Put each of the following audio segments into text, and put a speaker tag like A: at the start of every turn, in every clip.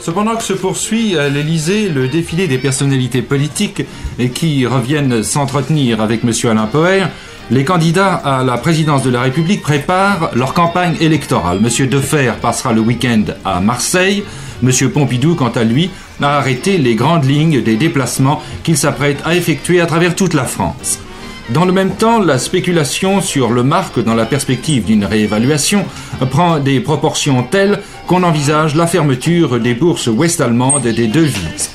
A: Cependant que se poursuit à l'Elysée le défilé des personnalités politiques qui reviennent s'entretenir avec M. Alain Poher, les candidats à la présidence de la République préparent leur campagne électorale. M. Defer passera le week-end à Marseille. M. Pompidou, quant à lui, a arrêté les grandes lignes des déplacements qu'il s'apprête à effectuer à travers toute la France. Dans le même temps, la spéculation sur le marque dans la perspective d'une réévaluation prend des proportions telles qu'on envisage la fermeture des bourses ouest-allemandes et des devises.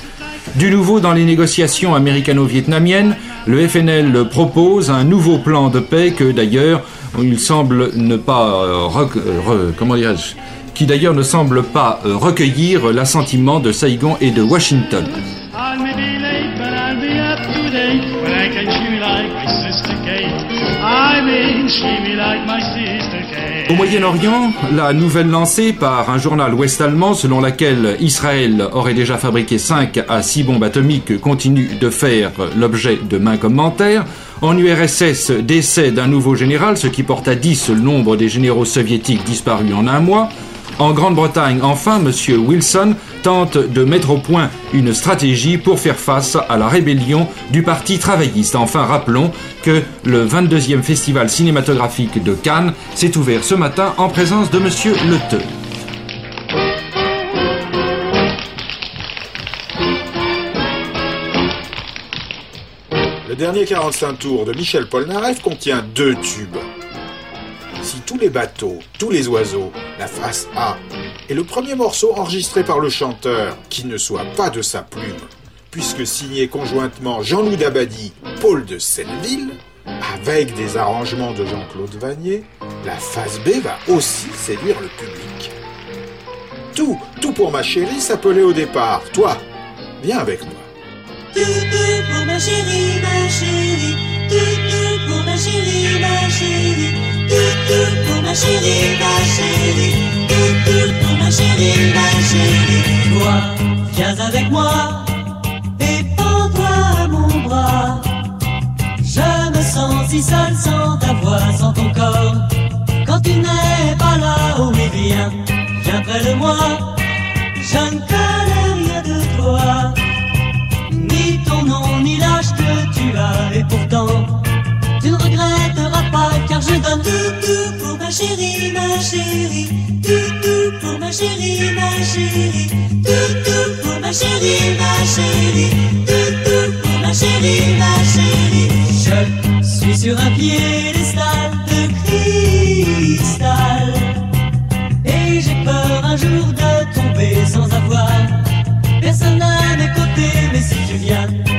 A: Du nouveau dans les négociations américano-vietnamiennes, le FNL propose un nouveau plan de paix que d'ailleurs il semble ne pas euh, comment qui d'ailleurs ne semble pas euh, recueillir l'assentiment de Saigon et de Washington. Au Moyen-Orient, la nouvelle lancée par un journal ouest-allemand selon laquelle Israël aurait déjà fabriqué 5 à 6 bombes atomiques continue de faire l'objet de mains commentaires. En URSS, décès d'un nouveau général, ce qui porte à 10 le nombre des généraux soviétiques disparus en un mois. En Grande-Bretagne, enfin, M. Wilson tente de mettre au point une stratégie pour faire face à la rébellion du Parti travailliste. Enfin, rappelons que le 22e festival cinématographique de Cannes s'est ouvert ce matin en présence de M. Leteux.
B: Le dernier 45 tours de Michel Polnareff contient deux tubes tous les bateaux, tous les oiseaux, la face A, et le premier morceau enregistré par le chanteur, qui ne soit pas de sa plume, puisque signé conjointement Jean-Loup Dabadi, Paul de Selleville, avec des arrangements de Jean-Claude Vanier, la face B va aussi séduire le public. Tout, tout pour ma chérie s'appelait au départ, toi, viens avec moi.
C: Pour ma chérie, ma chérie pour ma chérie, ma chérie, pour ma chérie, ma chérie. Toi, viens avec moi et prends-toi à mon bras. Je me sens si seul sans ta voix, sans ton corps. Quand tu n'es pas là, oh mais viens, viens près de moi. Je ne connais rien de toi, et pourtant tu ne regretteras pas car je donne tout, pour ma chérie, ma chérie, tout, tout pour ma chérie, ma chérie, tout, tout pour ma chérie, ma chérie, tout, tout pour ma chérie, ma chérie. Je suis sur un piédestal de cristal et j'ai peur un jour de tomber sans avoir personne à mes côtés. Mais si viens, viens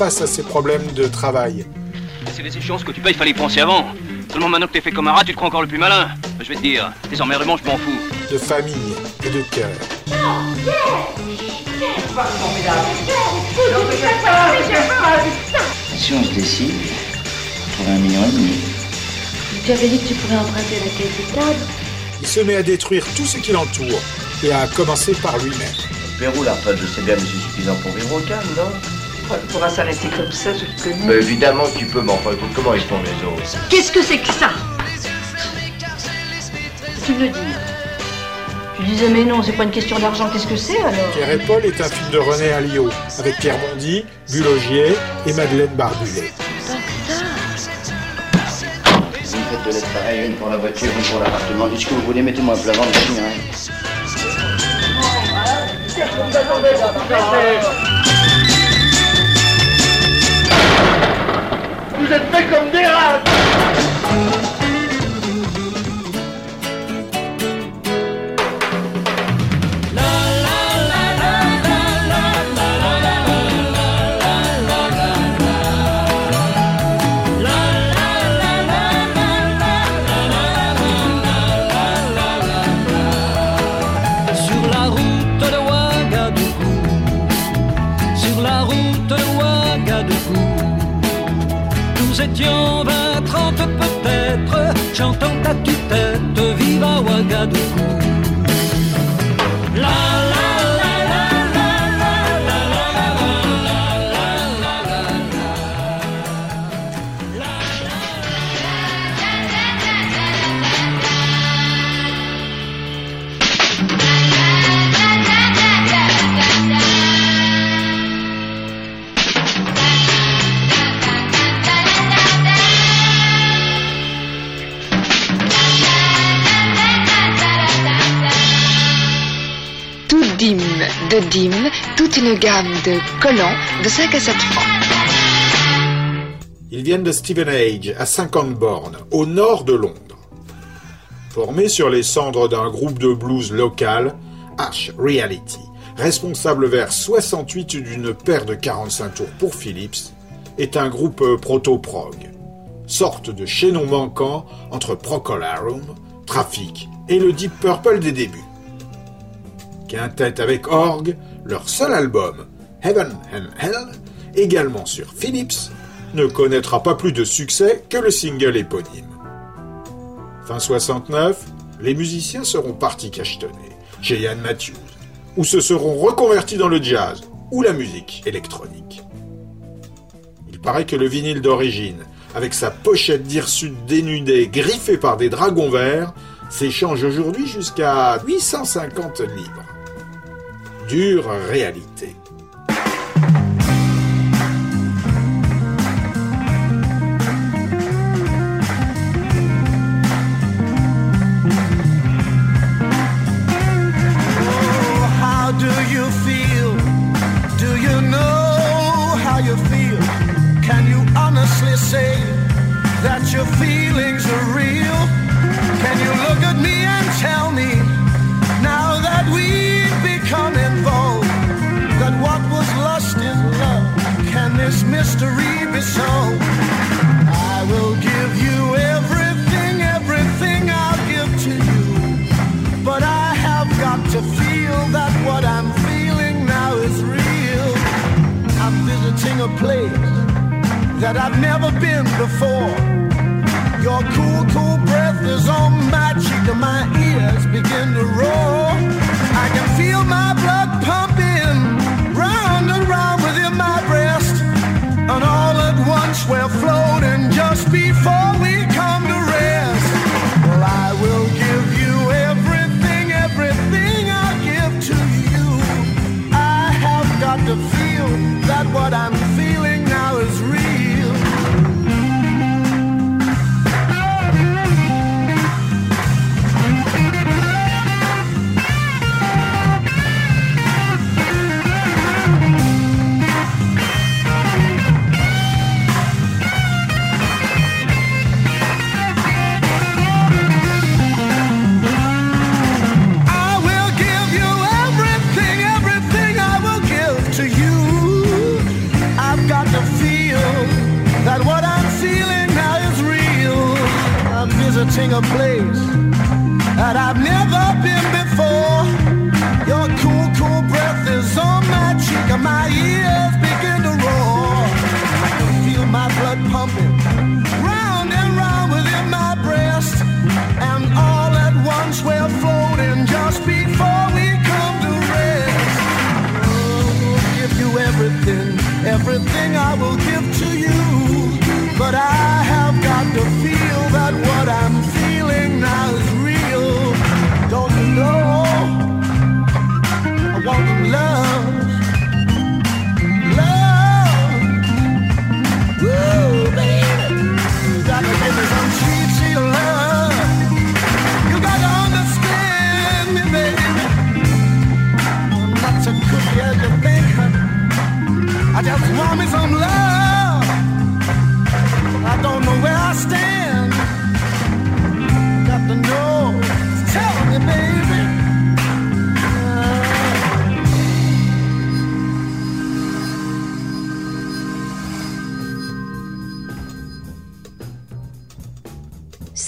D: face à ses problèmes de travail.
E: C'est les échéances que tu payes, il fallait y penser avant. Seulement maintenant que t'es fait comme un rat, tu te crois encore le plus malin. Je vais te dire, tes emmerdements, je m'en fous.
D: de famille et de cœur.
F: Si on se décide, pour un million et demi.
G: Tu avais dit que tu pourrais emprunter la caisse de table.
D: Il se met à détruire tout ce qui l'entoure, et à commencer par lui-même.
F: Pérou, la retraite, je sais bien, mais c'est suffisant pour vivre au calme, non?
G: Pour un s'arrêter comme ça, je te connais.
F: Mais évidemment tu peux, mais enfin, écoute, comment ils font les autres
G: Qu'est-ce que c'est que ça? Tu me le dis. Tu disais, mais non, c'est pas une question d'argent, qu'est-ce que c'est alors?
D: Pierre et Paul est un film de René Alliot, avec Pierre Bondy, Bulogier et Madeleine Barbulet.
F: Vous me faites de l'aide pareil, une pour la voiture, une pour l'appartement. Dites ce que vous voulez, mettez-moi un plat ventre, je
H: Vous êtes faits comme des rats. De
I: collants de 5 à 7 francs.
D: Ils viennent de Stevenage, à 50 bornes, au nord de Londres. Formés sur les cendres d'un groupe de blues local, Ash Reality, responsable vers 68 d'une paire de 45 tours pour Philips, est un groupe proto-prog, sorte de chaînon manquant entre Procolarum, Traffic et le Deep Purple des débuts. Quintette avec orgue, leur seul album, Heaven and Hell, également sur Philips, ne connaîtra pas plus de succès que le single éponyme. Fin 69, les musiciens seront partis cachetonner chez Ian Matthews, ou se seront reconvertis dans le jazz ou la musique électronique. Il paraît que le vinyle d'origine, avec sa pochette d'hirsute dénudée griffée par des dragons verts, s'échange aujourd'hui jusqu'à 850 livres. Dure réalité.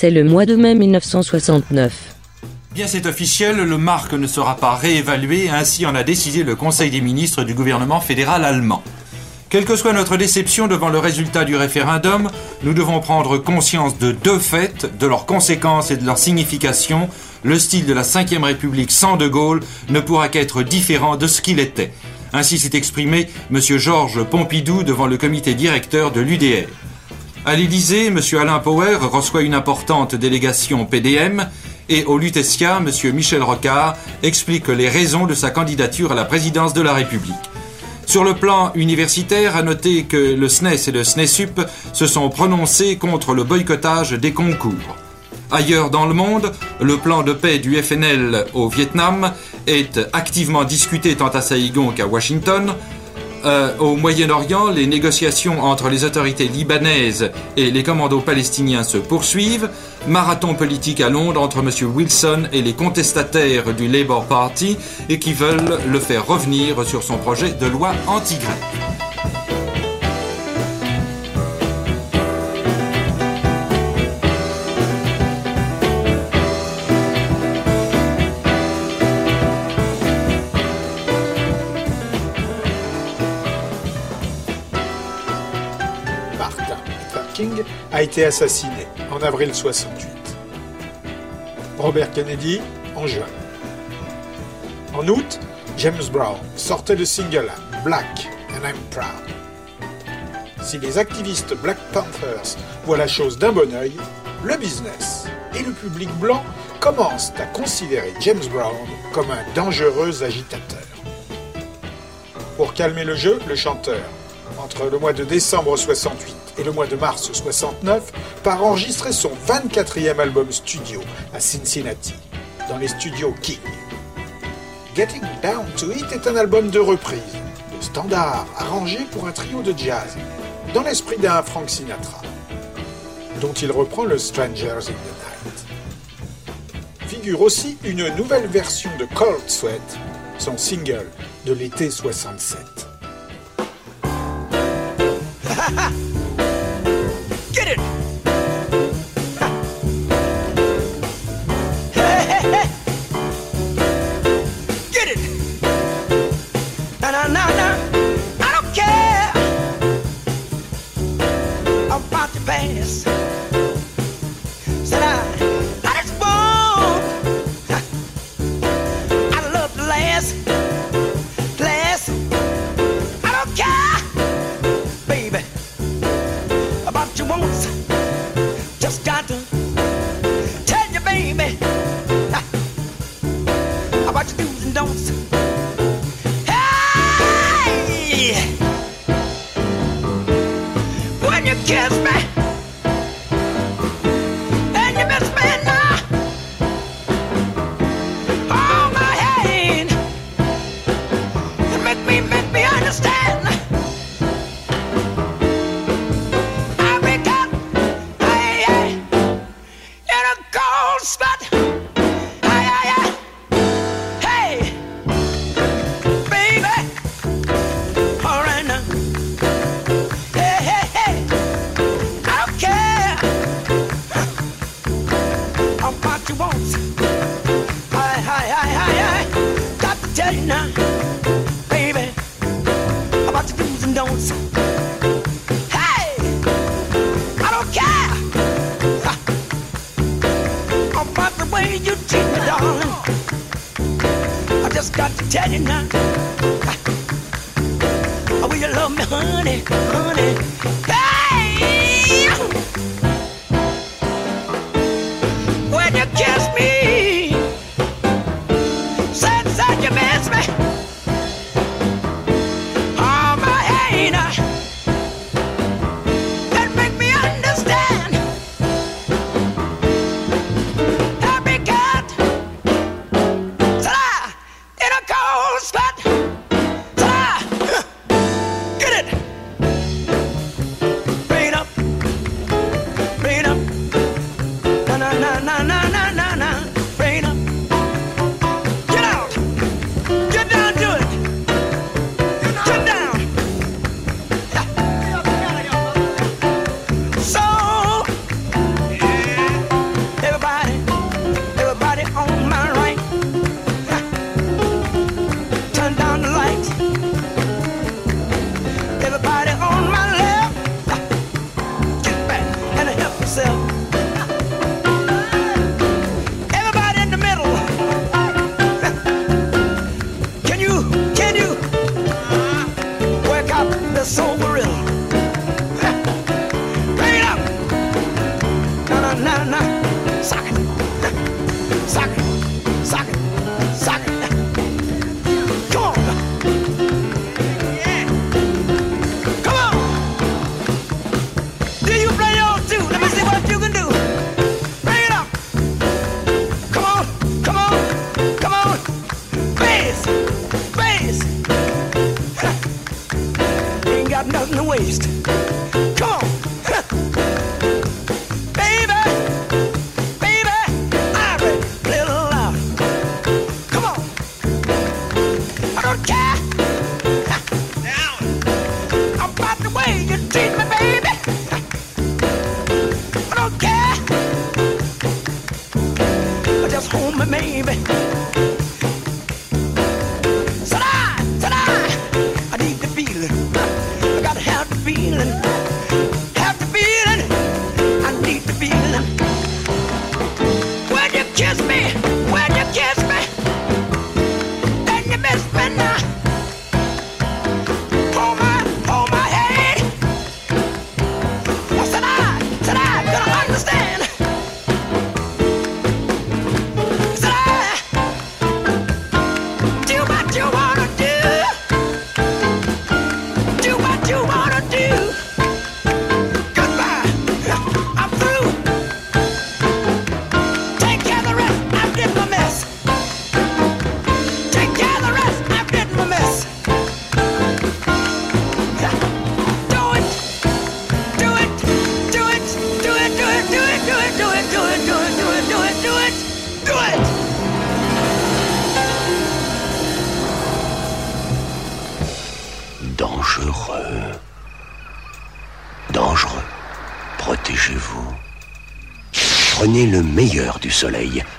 J: C'est le mois de mai 1969.
A: Bien c'est officiel, le marque ne sera pas réévalué, ainsi en a décidé le Conseil des ministres du gouvernement fédéral allemand. Quelle que soit notre déception devant le résultat du référendum, nous devons prendre conscience de deux faits, de leurs conséquences et de leur signification. Le style de la Ve République sans De Gaulle ne pourra qu'être différent de ce qu'il était. Ainsi s'est exprimé M. Georges Pompidou devant le comité directeur de l'UDR. À l'Élysée, M. Alain Power reçoit une importante délégation PDM et au Lutetia, M. Michel Rocard explique les raisons de sa candidature à la présidence de la République. Sur le plan universitaire, à noter que le SNES et le SNESUP se sont prononcés contre le boycottage des concours. Ailleurs dans le monde, le plan de paix du FNL au Vietnam est activement discuté tant à Saïgon qu'à Washington. Euh, au Moyen-Orient, les négociations entre les autorités libanaises et les commandos palestiniens se poursuivent. Marathon politique à Londres entre M. Wilson et les contestataires du Labour Party et qui veulent le faire revenir sur son projet de loi anti-grève.
B: A été assassiné en avril 68. Robert Kennedy en juin. En août, James Brown sortait le single Black and I'm Proud. Si les activistes Black Panthers voient la chose d'un bon œil, le business et le public blanc commencent à considérer James Brown comme un dangereux agitateur. Pour calmer le jeu, le chanteur, entre le mois de décembre 68 et le mois de mars 69, part enregistrer son 24e album studio à Cincinnati, dans les studios King. Getting Down to It est un album de reprise, de standard arrangé pour un trio de jazz, dans l'esprit d'un Frank Sinatra, dont il reprend le Strangers in the Night. Figure aussi une nouvelle version de Cold Sweat, son single de l'été 67.
K: cold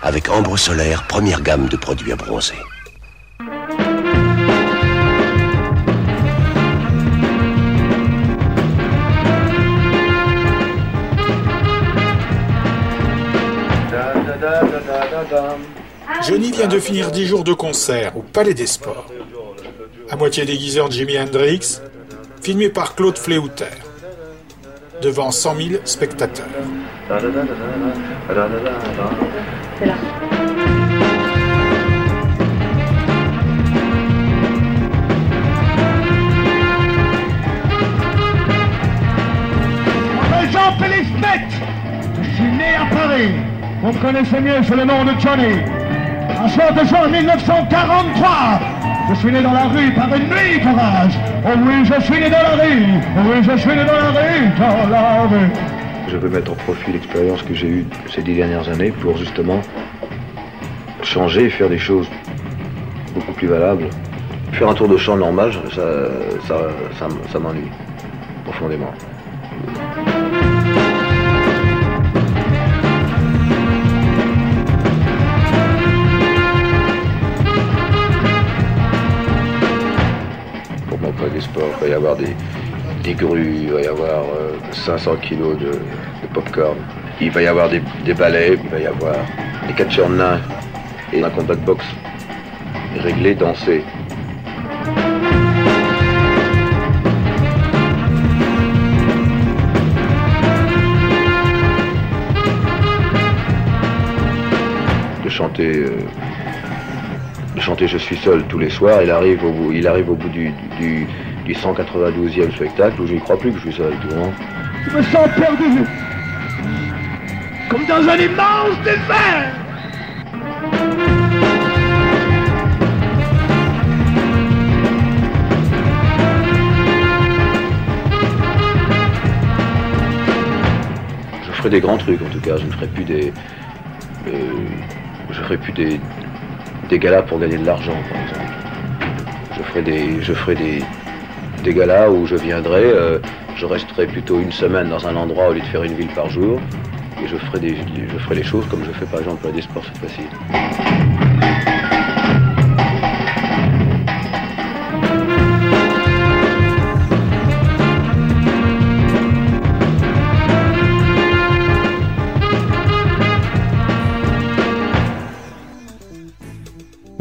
L: avec Ambre Solaire, première gamme de produits à bronzer.
B: Johnny vient de finir 10 jours de concert au Palais des Sports. À moitié déguisé en Jimi Hendrix, filmé par Claude Fléouter. Devant 100 000 spectateurs.
M: Vous me connaissez mieux sous le nom de Johnny. Un soir de juin 1943, je suis né dans la rue par une nuit d'orage. Oh oui, je suis né dans la rue. Oh oui, je suis né dans la rue, dans la rue.
N: Je veux mettre au profit l'expérience que j'ai eue ces dix dernières années pour justement changer faire des choses beaucoup plus valables. Faire un tour de chant normal, ça, ça, ça, ça m'ennuie profondément. Des sports, il va y avoir des, des grues, il va y avoir euh, 500 kilos de, de popcorn, il va y avoir des, des balais, il va y avoir des catcheurs nains et un combat de boxe réglé, dansé. De chanter, euh, chanter Je suis seul tous les soirs, il arrive au bout, il arrive au bout du, du, du 192e spectacle où je n'y crois plus que je suis seul tout le monde.
M: Je me sens perdu. Comme dans un immense désert.
N: Je ferai des grands trucs en tout cas, je ne ferai plus des. euh, je ferai plus des, galas pour gagner de l'argent par exemple. Je ferai des. Je ferai des, des galas où je viendrai, euh, je resterai plutôt une semaine dans un endroit au lieu de faire une ville par jour. Et je ferai des, je ferai les choses comme je fais par exemple à des sports cette fois-ci.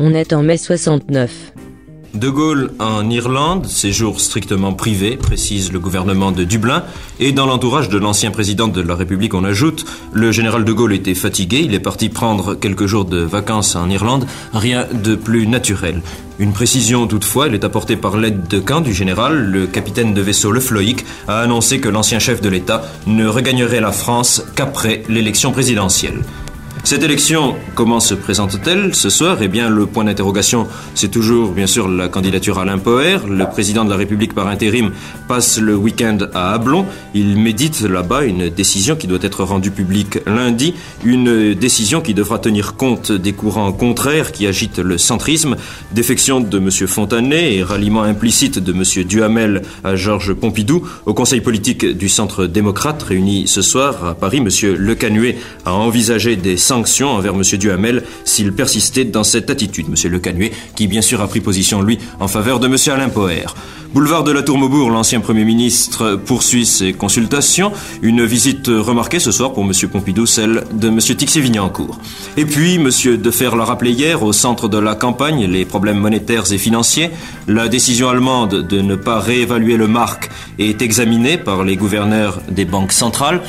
J: On est en mai 69.
O: De Gaulle en Irlande, séjour strictement privé, précise le gouvernement de Dublin, et dans l'entourage de l'ancien président de la République, on ajoute, le général de Gaulle était fatigué, il est parti prendre quelques jours de vacances en Irlande, rien de plus naturel. Une précision toutefois, elle est apportée par l'aide de camp du général, le capitaine de vaisseau Le Floïc a annoncé que l'ancien chef de l'État ne regagnerait la France qu'après l'élection présidentielle. Cette élection, comment se présente-t-elle ce soir? Eh bien, le point d'interrogation, c'est toujours, bien sûr, la candidature Alain Poher. Le président de la République par intérim passe le week-end à Ablon. Il médite là-bas une décision qui doit être rendue publique lundi, une décision qui devra tenir compte des courants contraires qui agitent le centrisme, défection de M. Fontanet et ralliement implicite de M. Duhamel à Georges Pompidou. Au Conseil politique du Centre démocrate, réuni ce soir à Paris, M. Le Canuet a envisagé des sanctions envers M. Duhamel s'il persistait dans cette attitude. M. Le Canuet, qui bien sûr a pris position, lui, en faveur de M. Alain Poher. Boulevard de la Tour Maubourg, l'ancien Premier ministre poursuit ses consultations. Une visite remarquée ce soir pour M. Pompidou, celle de M. Tixier-Vignancourt. Et puis, M. Defer l'a rappelé hier, au centre de la campagne, les problèmes monétaires et financiers. La décision allemande de ne pas réévaluer le marque est examinée par les gouverneurs des banques centrales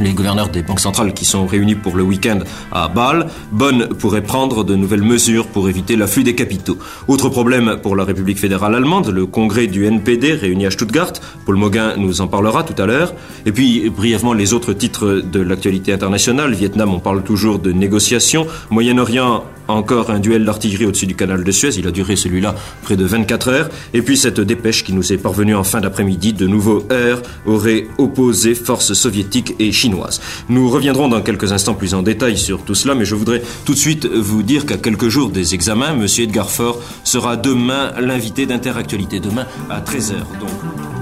O: les gouverneurs des banques centrales qui sont réunis pour le week-end à Bâle, Bonn pourrait prendre de nouvelles mesures pour éviter l'afflux des capitaux. Autre problème pour la République fédérale allemande, le congrès du NPD réuni à Stuttgart. Paul Moguin nous en parlera tout à l'heure. Et puis, brièvement, les autres titres de l'actualité internationale. Vietnam, on parle toujours de négociations. Moyen-Orient, encore un duel d'artillerie au-dessus du canal de Suez. Il a duré celui-là près de 24 heures. Et puis cette dépêche qui nous est parvenue en fin d'après-midi. De nouveaux airs auraient opposé forces soviétiques et chinoises. Nous reviendrons dans quelques instants plus en détail sur tout cela, mais je voudrais tout de suite vous dire qu'à quelques jours des examens, M. Edgar Faure sera demain l'invité d'Interactualité. Demain à 13h. Donc.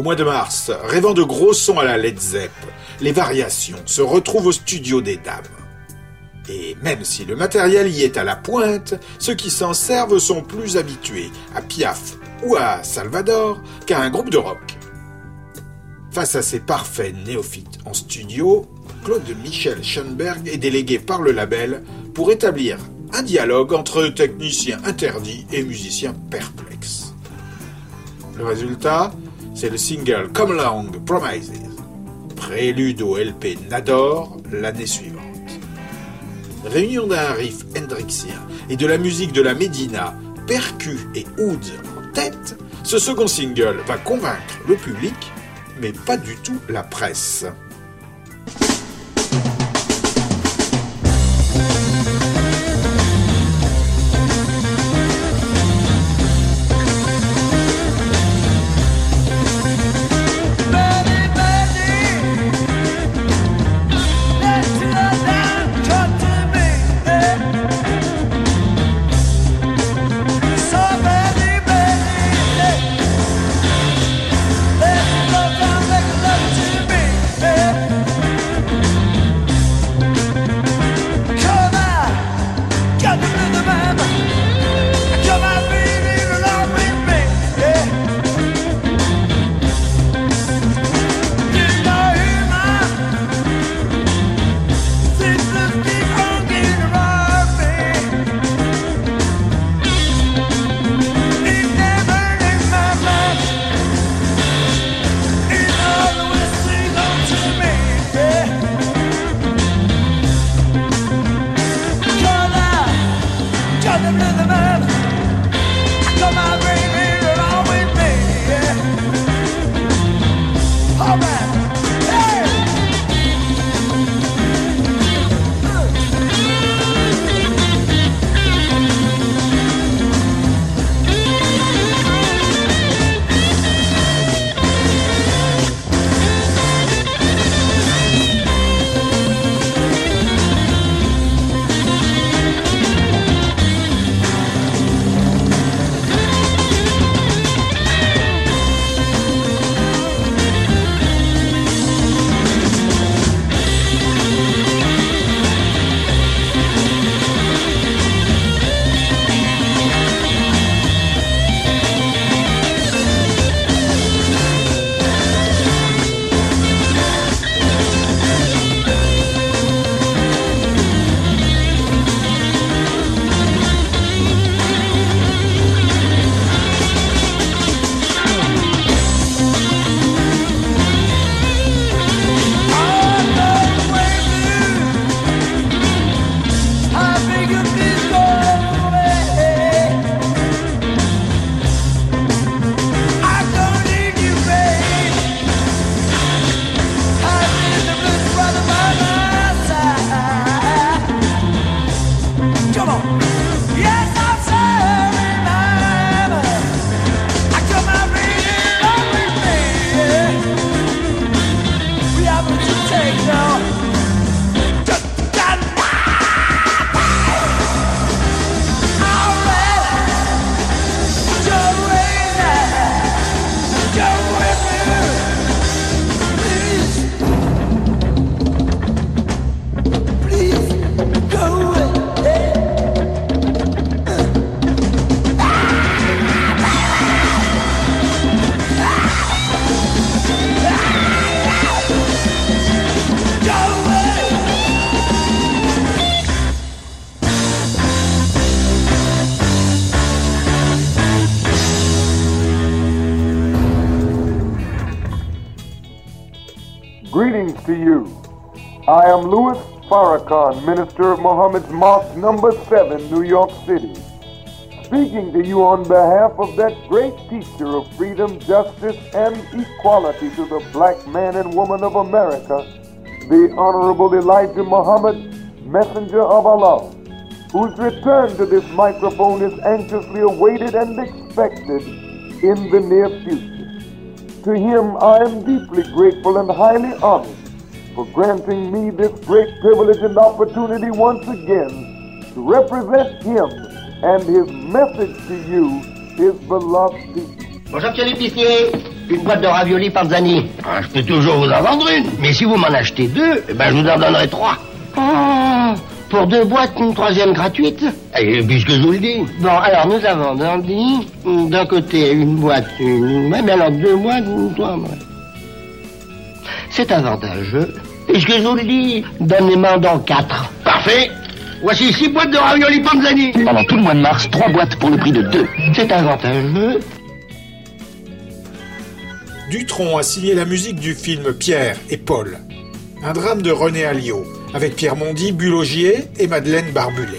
B: Au mois de mars, rêvant de gros sons à la Led Zepp, les variations se retrouvent au studio des dames. Et même si le matériel y est à la pointe, ceux qui s'en servent sont plus habitués à Piaf ou à Salvador qu'à un groupe de rock. Face à ces parfaits néophytes en studio, Claude Michel Schoenberg est délégué par le label pour établir un dialogue entre techniciens interdits et musiciens perplexes. Le résultat, c'est le single Come Along Promises, prélude au LP Nador l'année suivante. Réunion d'un riff hendrixien et de la musique de la Médina, percu et oud en tête, ce second single va convaincre le public, mais pas du tout la presse.
P: Minister of Muhammad's Mosque number 7, New York City. Speaking to you on behalf of that great teacher of freedom, justice, and equality to the black man and woman of America, the Honorable Elijah Muhammad, Messenger of Allah, whose return to this microphone is anxiously awaited and expected in the near future. To him, I am deeply grateful and highly honored for granting me this great privilege and opportunity once again to represent him and his message to you, his beloved people.
Q: Bonjour, monsieur l'épicier. Une boîte de raviolis Panzani. Ah, je peux toujours vous en vendre une. Mais si vous m'en achetez deux, eh ben, je vous en donnerai trois. Oh, pour deux boîtes, une troisième gratuite Et puisque je vous le dis. Bon, alors nous avons Dandy, d'un côté une boîte, une... Ouais, mais alors deux boîtes, une toi, ouais. C'est avantageux. Puisque je vous le dis, donnez-moi dans quatre. Parfait. Voici six boîtes de raviolis Panzani. Pendant tout le mois de mars, trois boîtes pour le prix de deux. C'est avantageux.
B: Dutronc a signé la musique du film Pierre et Paul, un drame de René Alliot, avec Pierre Mondy, Bulogier et Madeleine Barbulet.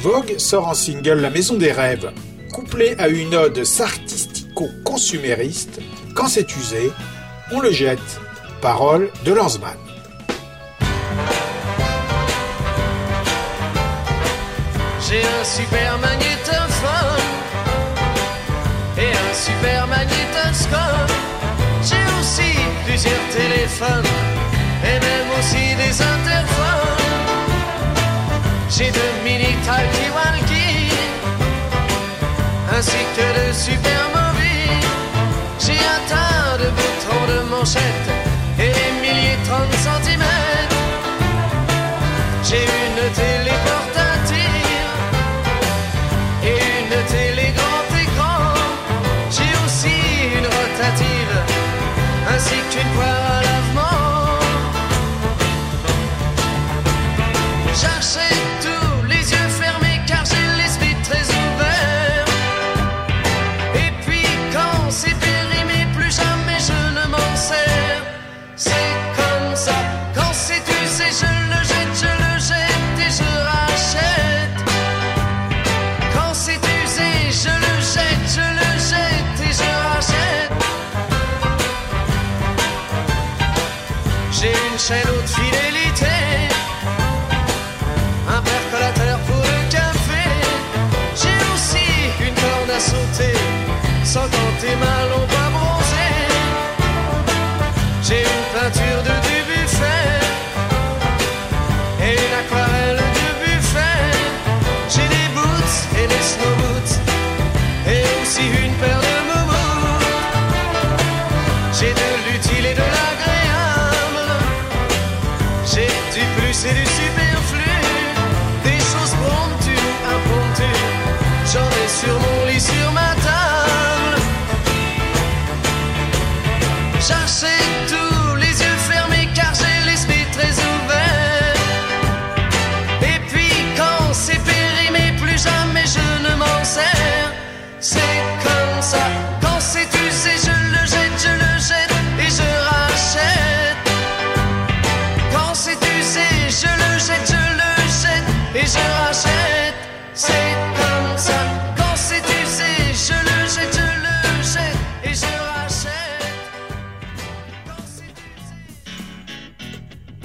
B: Vogue sort en single La Maison des Rêves, couplé à une ode sartistico-consumériste. Quand c'est usé, on le jette. Parole de Lanzmann.
R: J'ai un super magnétophone et un super magnétoscope. J'ai aussi plusieurs téléphones et même aussi des interphones. J'ai deux mini talkie-walkie ainsi que de super et des milliers de 30 cm.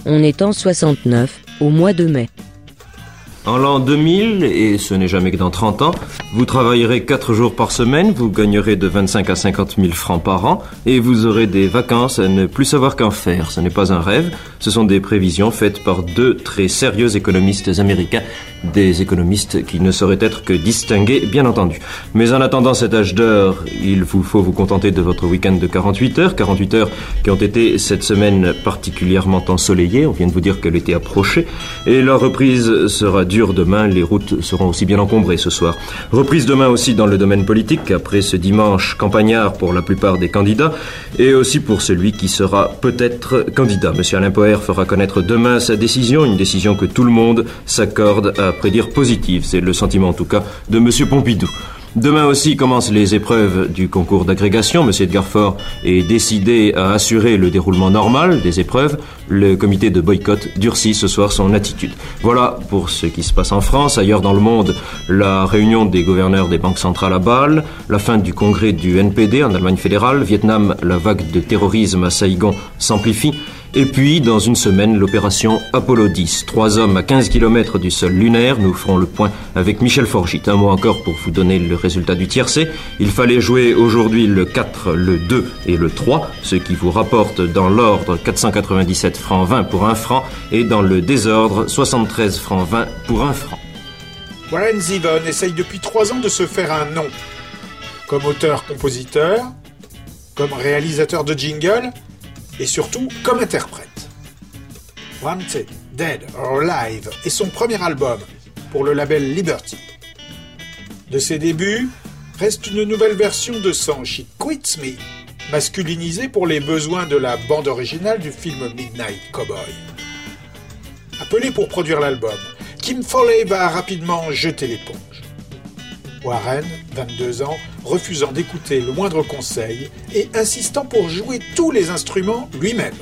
J: On est en 69, au mois de mai.
O: En l'an 2000, et ce n'est jamais que dans 30 ans, vous travaillerez 4 jours par semaine, vous gagnerez de 25 à 50 000 francs par an, et vous aurez des vacances à ne plus savoir qu'en faire. Ce n'est pas un rêve, ce sont des prévisions faites par deux très sérieux économistes américains, des économistes qui ne sauraient être que distingués, bien entendu. Mais en attendant cet âge d'or, il vous faut vous contenter de votre week-end de 48 heures, 48 heures qui ont été cette semaine particulièrement ensoleillées, on vient de vous dire que l'été approchait, et leur reprise sera dure demain, les routes seront aussi bien encombrées ce soir. Demain aussi dans le domaine politique, après ce dimanche campagnard pour la plupart des candidats, et aussi pour celui qui sera peut-être candidat. Monsieur Alain Poher fera connaître demain sa décision, une décision que tout le monde s'accorde à prédire positive. C'est le sentiment en tout cas de Monsieur Pompidou. Demain aussi commencent les épreuves du concours d'agrégation. Monsieur Edgar Faure est décidé à assurer le déroulement normal des épreuves. Le comité de boycott durcit ce soir son attitude. Voilà pour ce qui se passe en France. Ailleurs dans le monde, la réunion des gouverneurs des banques centrales à Bâle, la fin du congrès du NPD en Allemagne fédérale, Vietnam, la vague de terrorisme à Saïgon s'amplifie. Et puis, dans une semaine, l'opération Apollo 10. Trois hommes à 15 km du sol lunaire. Nous ferons le point avec Michel Forgit. Un mot encore pour vous donner le résultat du tiercé. Il fallait jouer aujourd'hui le 4, le 2 et le 3, ce qui vous rapporte dans l'ordre 497 francs 20 pour un franc et dans le désordre 73 francs 20 pour un franc.
B: Warren Zevon essaye depuis trois ans de se faire un nom. Comme auteur-compositeur, comme réalisateur de jingle et surtout comme interprète. Wanted, Dead or Alive est son premier album pour le label Liberty. De ses débuts, reste une nouvelle version de son Quits Me, masculinisée pour les besoins de la bande originale du film Midnight Cowboy. Appelé pour produire l'album, Kim Foley va rapidement jeter l'éponge. Warren, 22 ans, refusant d'écouter le moindre conseil et insistant pour jouer tous les instruments lui-même.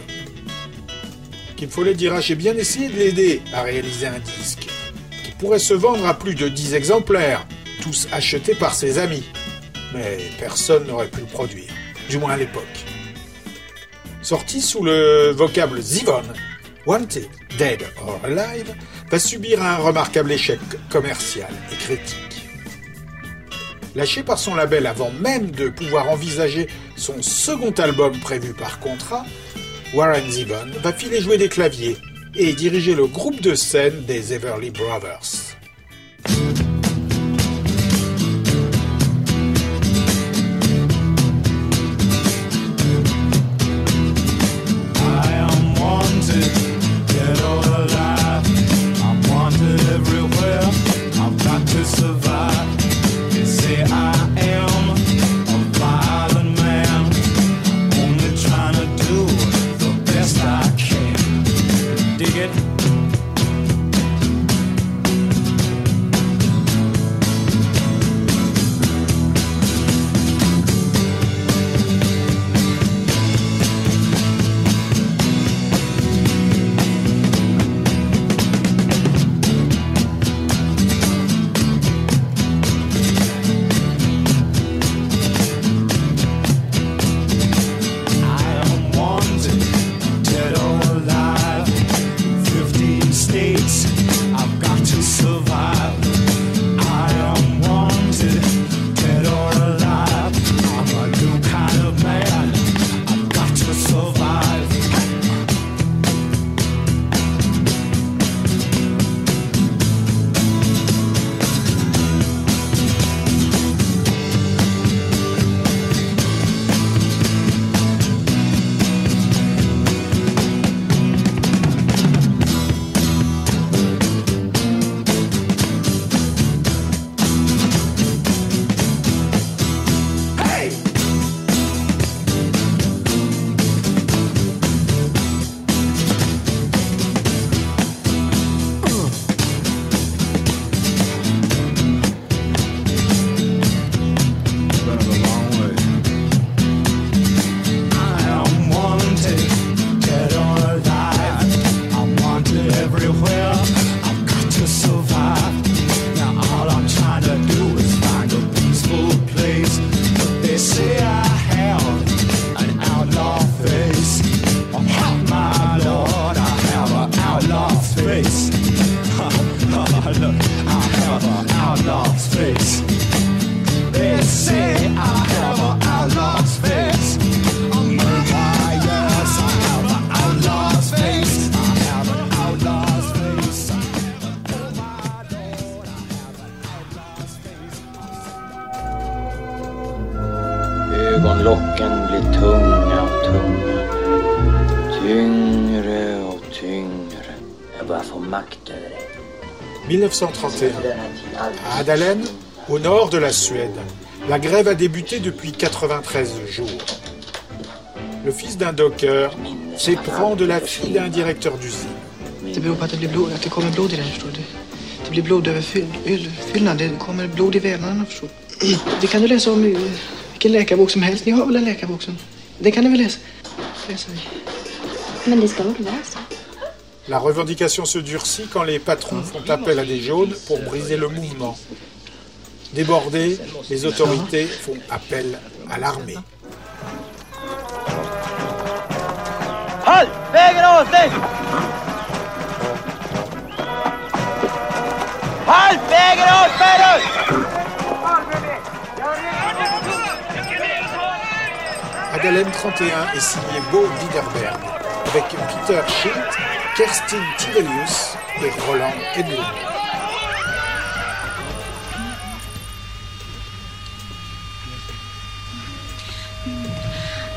B: Kim Foley dira J'ai bien essayé de l'aider à réaliser un disque, qui pourrait se vendre à plus de 10 exemplaires, tous achetés par ses amis. Mais personne n'aurait pu le produire, du moins à l'époque. Sorti sous le vocable Zivon, Wanted, Dead or Alive va subir un remarquable échec commercial et critique. Lâché par son label avant même de pouvoir envisager son second album prévu par contrat, Warren Zevon va filer jouer des claviers et diriger le groupe de scène des Everly Brothers.
S: provar.
B: 1931. À Adalen, au nord de la Suède, la grève a débuté depuis 93 jours. Le fils d'un docker s'éprend de la fille d'un directeur d'usine.
T: Det beror på att det blir blod, att det kommer blod i den, förstår du. Det blir blod över fyll- öl- fyllnad, det kommer blod i vävnaderna, förstår du. Det kan du läsa om i vilken läkarbok som helst. Ni har väl en läkarbok som... Den kan ni väl läsa? läsa i.
U: Men det ska väl vara så?
B: La revendication se durcit quand les patrons font appel à des jaunes pour briser le mouvement. Débordés, les autorités font appel à l'armée. Adalem 31 est signé Beau Widerberg, avec Peter Schilt, Kerstin Tivelius et Roland.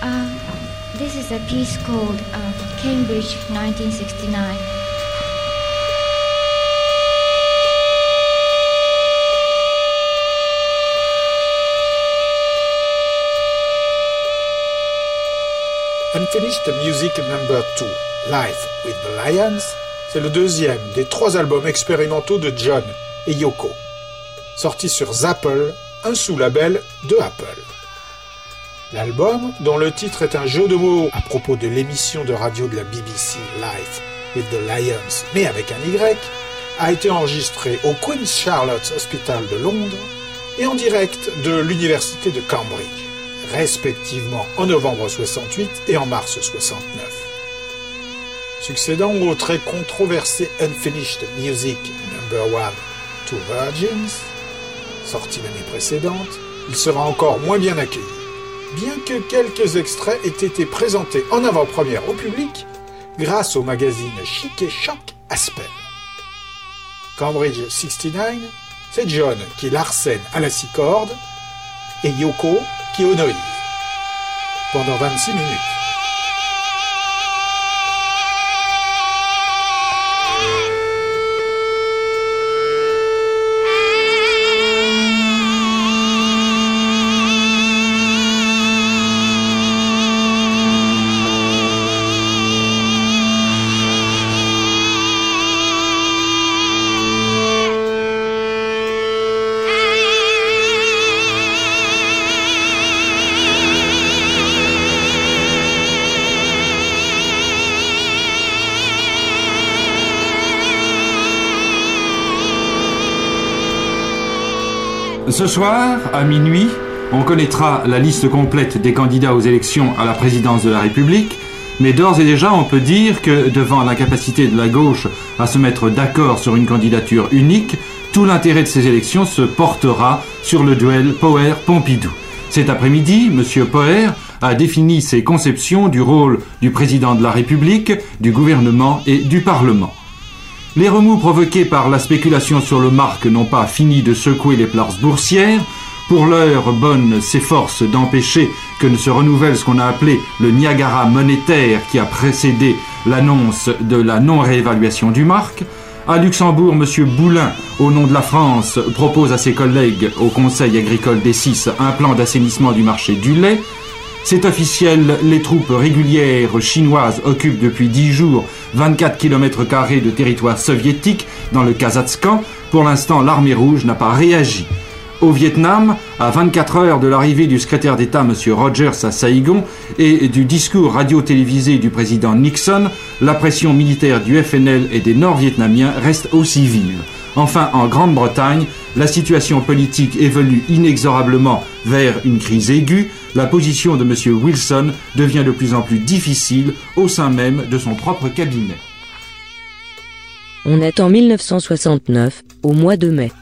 U: Uh, this is a piece called uh, Cambridge 1969.
B: Unfinished Music Number 2, Life with the Lions, c'est le deuxième des trois albums expérimentaux de John et Yoko, sorti sur Zapple, un sous-label de Apple. L'album, dont le titre est un jeu de mots à propos de l'émission de radio de la BBC Life with the Lions, mais avec un Y, a été enregistré au Queen's Charlotte's Hospital de Londres et en direct de l'Université de Cambridge respectivement en novembre 68 et en mars 69. Succédant au très controversé Unfinished Music Number 1 to Virgins, sorti l'année précédente, il sera encore moins bien accueilli. Bien que quelques extraits aient été présentés en avant-première au public grâce au magazine Chic et Choc Aspen. Cambridge 69, c'est John qui l'arsène à la six cordes et Yoko qui honorise pendant 26 minutes.
A: Ce soir, à minuit, on connaîtra la liste complète des candidats aux élections à la présidence de la République, mais d'ores et déjà on peut dire que devant l'incapacité de la gauche à se mettre d'accord sur une candidature unique, tout l'intérêt de ces élections se portera sur le duel Poher-Pompidou. Cet après-midi, M. Poher a défini ses conceptions du rôle du président de la République, du gouvernement et du Parlement. Les remous provoqués par la spéculation sur le marque n'ont pas fini de secouer les places boursières. Pour l'heure, Bonne s'efforce d'empêcher que ne se renouvelle ce qu'on a appelé le Niagara monétaire qui a précédé l'annonce de la non-réévaluation du marque. À Luxembourg, M. Boulin, au nom de la France, propose à ses collègues au Conseil agricole des Six un plan d'assainissement du marché du lait. C'est officiel, les troupes régulières chinoises occupent depuis 10 jours 24 km de territoire soviétique dans le Kazakhstan. Pour l'instant, l'armée rouge n'a pas réagi. Au Vietnam, à 24 heures de l'arrivée du secrétaire d'État M. Rogers à Saïgon et du discours radio-télévisé du président Nixon, la pression militaire du FNL et des Nord-Vietnamiens reste aussi vive. Enfin, en Grande-Bretagne, la situation politique évolue inexorablement vers une crise aiguë. La position de M. Wilson devient de plus en plus difficile au sein même de son propre cabinet.
J: On est en 1969, au mois de mai.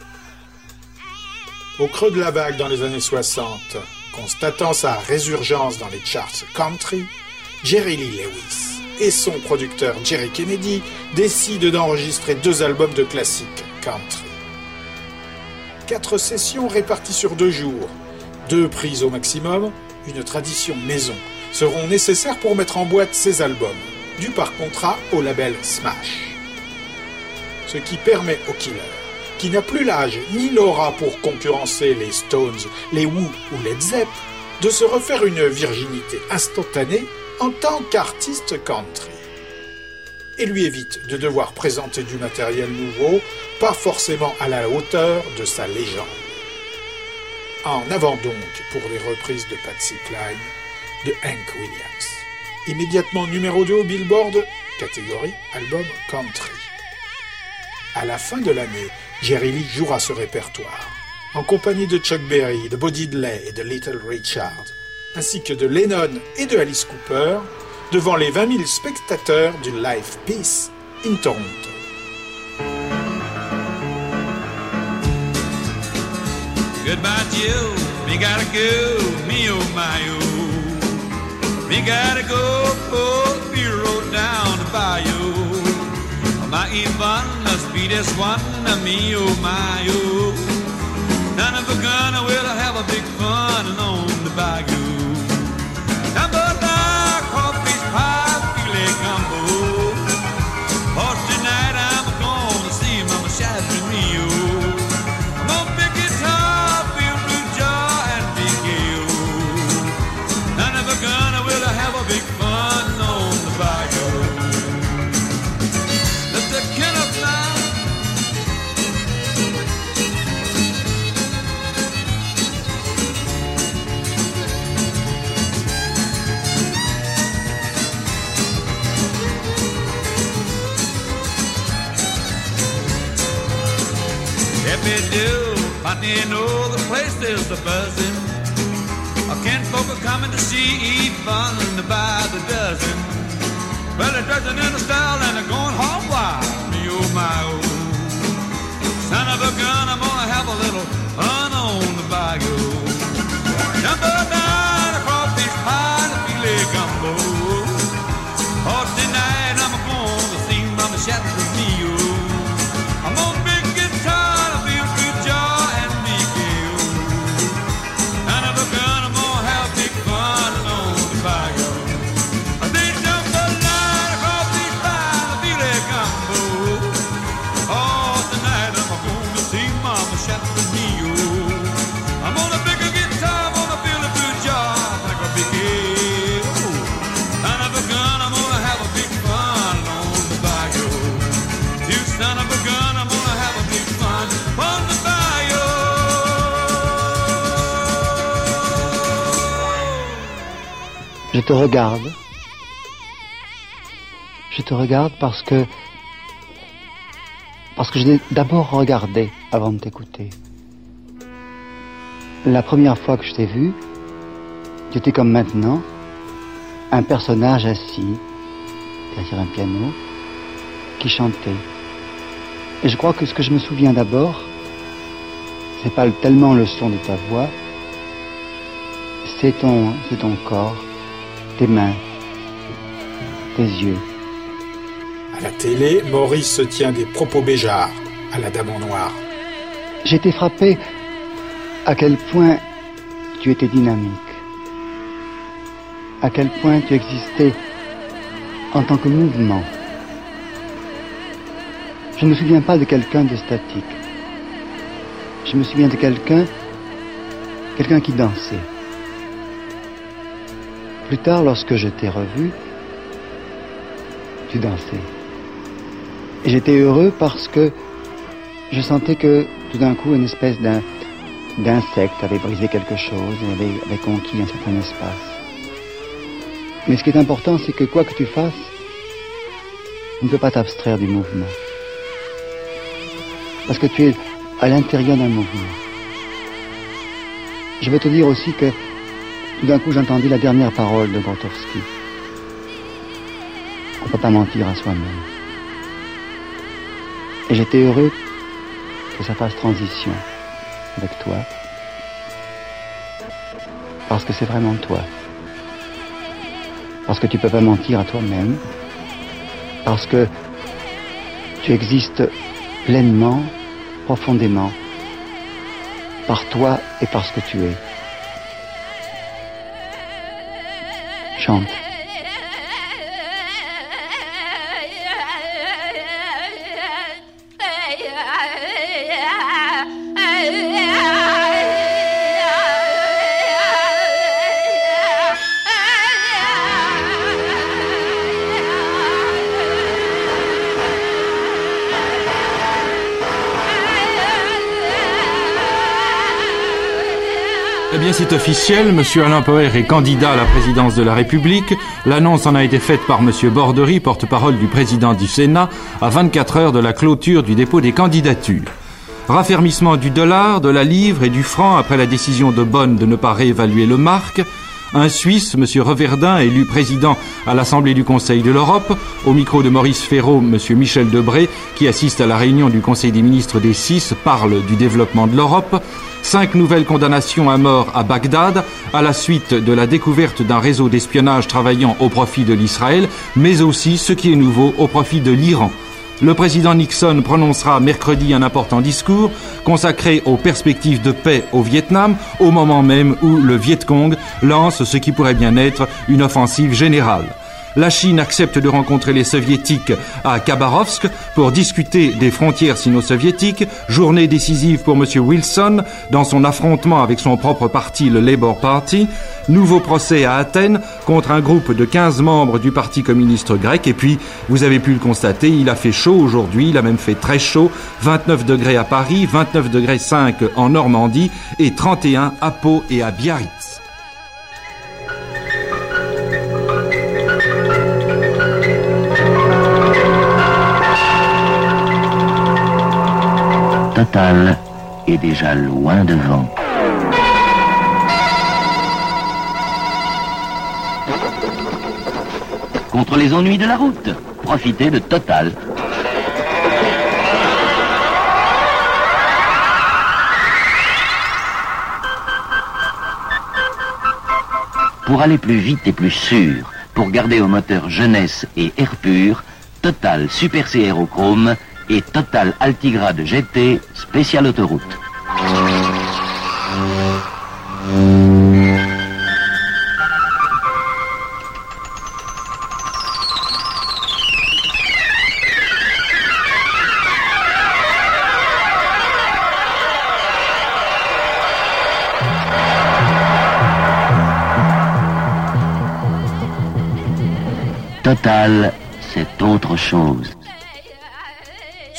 B: Au creux de la vague dans les années 60, constatant sa résurgence dans les charts country, Jerry Lee Lewis et son producteur Jerry Kennedy décident d'enregistrer deux albums de classiques country. Quatre sessions réparties sur deux jours, deux prises au maximum, une tradition maison, seront nécessaires pour mettre en boîte ces albums, dus par contrat au label Smash. Ce qui permet au killer, qui n'a plus l'âge ni l'aura pour concurrencer les Stones, les Who ou Led Zepp, de se refaire une virginité instantanée en tant qu'artiste country. Et lui évite de devoir présenter du matériel nouveau, pas forcément à la hauteur de sa légende. En avant donc pour les reprises de Patsy Cline de Hank Williams. Immédiatement numéro 2 au Billboard, catégorie album country. À la fin de l'année, Jerry Lee jouera ce répertoire, en compagnie de Chuck Berry, de Bo Diddley et de Little Richard, ainsi que de Lennon et de Alice Cooper, devant les 20 000 spectateurs du Live Peace in Toronto.
V: Goodbye, Jill. Me gotta go, me oh my oh. Me gotta go, oh, be road down the bayou. My Yvonne must be this one, me oh my oh. None of a gun will have a big fun on the bayou. Number
W: Je te regarde. Je te regarde parce que parce que je l'ai d'abord regardé avant de t'écouter. La première fois que je t'ai vu, tu étais comme maintenant, un personnage assis derrière un piano qui chantait. Et je crois que ce que je me souviens d'abord, c'est pas tellement le son de ta voix, c'est ton, c'est ton corps, tes mains, tes yeux.
B: À la télé, Maurice se tient des propos béjards à la Dame en Noir.
W: J'ai été frappé à quel point tu étais dynamique, à quel point tu existais en tant que mouvement. Je ne me souviens pas de quelqu'un de statique. Je me souviens de quelqu'un, quelqu'un qui dansait. Plus tard, lorsque je t'ai revu, tu dansais. Et j'étais heureux parce que je sentais que tout d'un coup une espèce d'insecte avait brisé quelque chose et avait, avait conquis un certain espace. Mais ce qui est important, c'est que quoi que tu fasses, tu ne peux pas t'abstraire du mouvement. Parce que tu es à l'intérieur d'un mouvement. Je veux te dire aussi que d'un coup j'entendis la dernière parole de Grotowski. On ne peut pas mentir à soi-même. Et j'étais heureux que ça fasse transition avec toi. Parce que c'est vraiment toi. Parce que tu peux pas mentir à toi-même. Parce que tu existes pleinement, profondément, par toi et parce que tu es. Chante.
A: Bien, c'est officiel. Monsieur Alain Poher est candidat à la présidence de la République. L'annonce en a été faite par Monsieur Bordery, porte-parole du président du Sénat, à 24 heures de la clôture du dépôt des candidatures. Raffermissement du dollar, de la livre et du franc après la décision de Bonn de ne pas réévaluer le marque. Un Suisse, M. Reverdin, élu président à l'Assemblée du Conseil de l'Europe. Au micro de Maurice Ferraud, M. Michel Debré, qui assiste à la réunion du Conseil des ministres des six, parle du développement de l'Europe. Cinq nouvelles condamnations à mort à Bagdad, à la suite de la découverte d'un réseau d'espionnage travaillant au profit de l'Israël, mais aussi, ce qui est nouveau, au profit de l'Iran. Le président Nixon prononcera mercredi un important discours consacré aux perspectives de paix au Vietnam, au moment même où le Viet Cong lance ce qui pourrait bien être une offensive générale. La Chine accepte de rencontrer les soviétiques à Khabarovsk pour discuter des frontières sino-soviétiques, journée décisive pour M. Wilson dans son affrontement avec son propre parti, le Labour Party, nouveau procès à Athènes contre un groupe de 15 membres du Parti communiste grec, et puis, vous avez pu le constater, il a fait chaud aujourd'hui, il a même fait très chaud, 29 degrés à Paris, 29 degrés 5 en Normandie et 31 à Pau et à Biarritz.
X: Total est déjà loin devant. Contre les ennuis de la route, profitez de Total. Pour aller plus vite et plus sûr, pour garder au moteur jeunesse et air pur, Total Super C Aérochrome et Total Altigrade GT spécial autoroute. Total, c'est autre chose.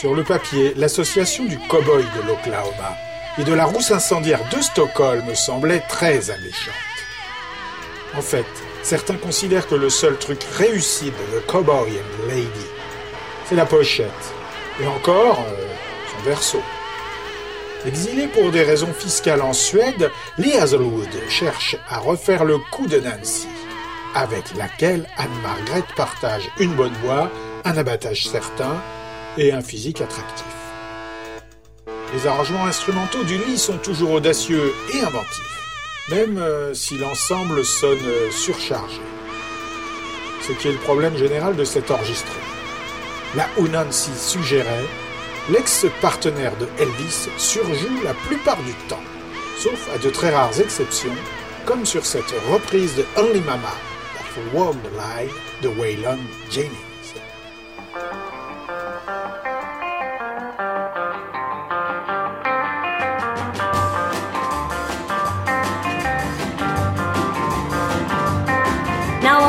B: Sur le papier, l'association du cow-boy de l'Oklahoma et de la rousse incendiaire de Stockholm semblait très alléchante. En fait, certains considèrent que le seul truc réussi de The Cowboy and Lady, c'est la pochette. Et encore, euh, son verso. Exilé pour des raisons fiscales en Suède, Lee Hazelwood cherche à refaire le coup de Nancy, avec laquelle Anne-Margrethe partage une bonne voix, un abattage certain et un physique attractif. Les arrangements instrumentaux du Lee sont toujours audacieux et inventifs, même euh, si l'ensemble sonne surchargé. Ce qui est le problème général de cet enregistrement. Là où Nancy suggérait, l'ex-partenaire de Elvis surjoue la plupart du temps, sauf à de très rares exceptions, comme sur cette reprise de Only Mama, That Will Walk the Line de Waylon Jennings.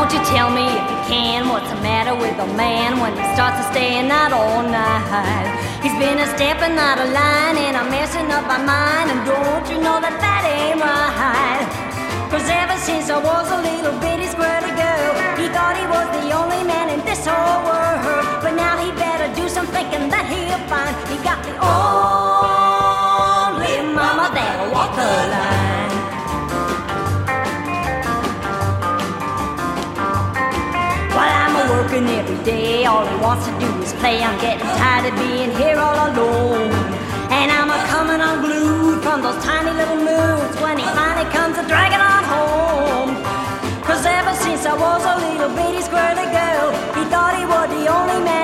Y: Won't you tell me if you can what's the matter with a man when he starts to staying out all night? He's been a stepping out of line and I'm messing up my mind and don't you know that that ain't right? Cause ever since I was a little bitty squirrely girl, he thought he was the only man in this whole world. But now he better do some thinking that he'll find he got the only mama that'll walk the line. Working every day, all he wants to do is play. I'm getting tired of being here all alone. And I'm a coming unglued from those tiny little moods when he finally comes a dragging on home. Cause ever since I was a little bitty squirrely girl, he thought he was the only man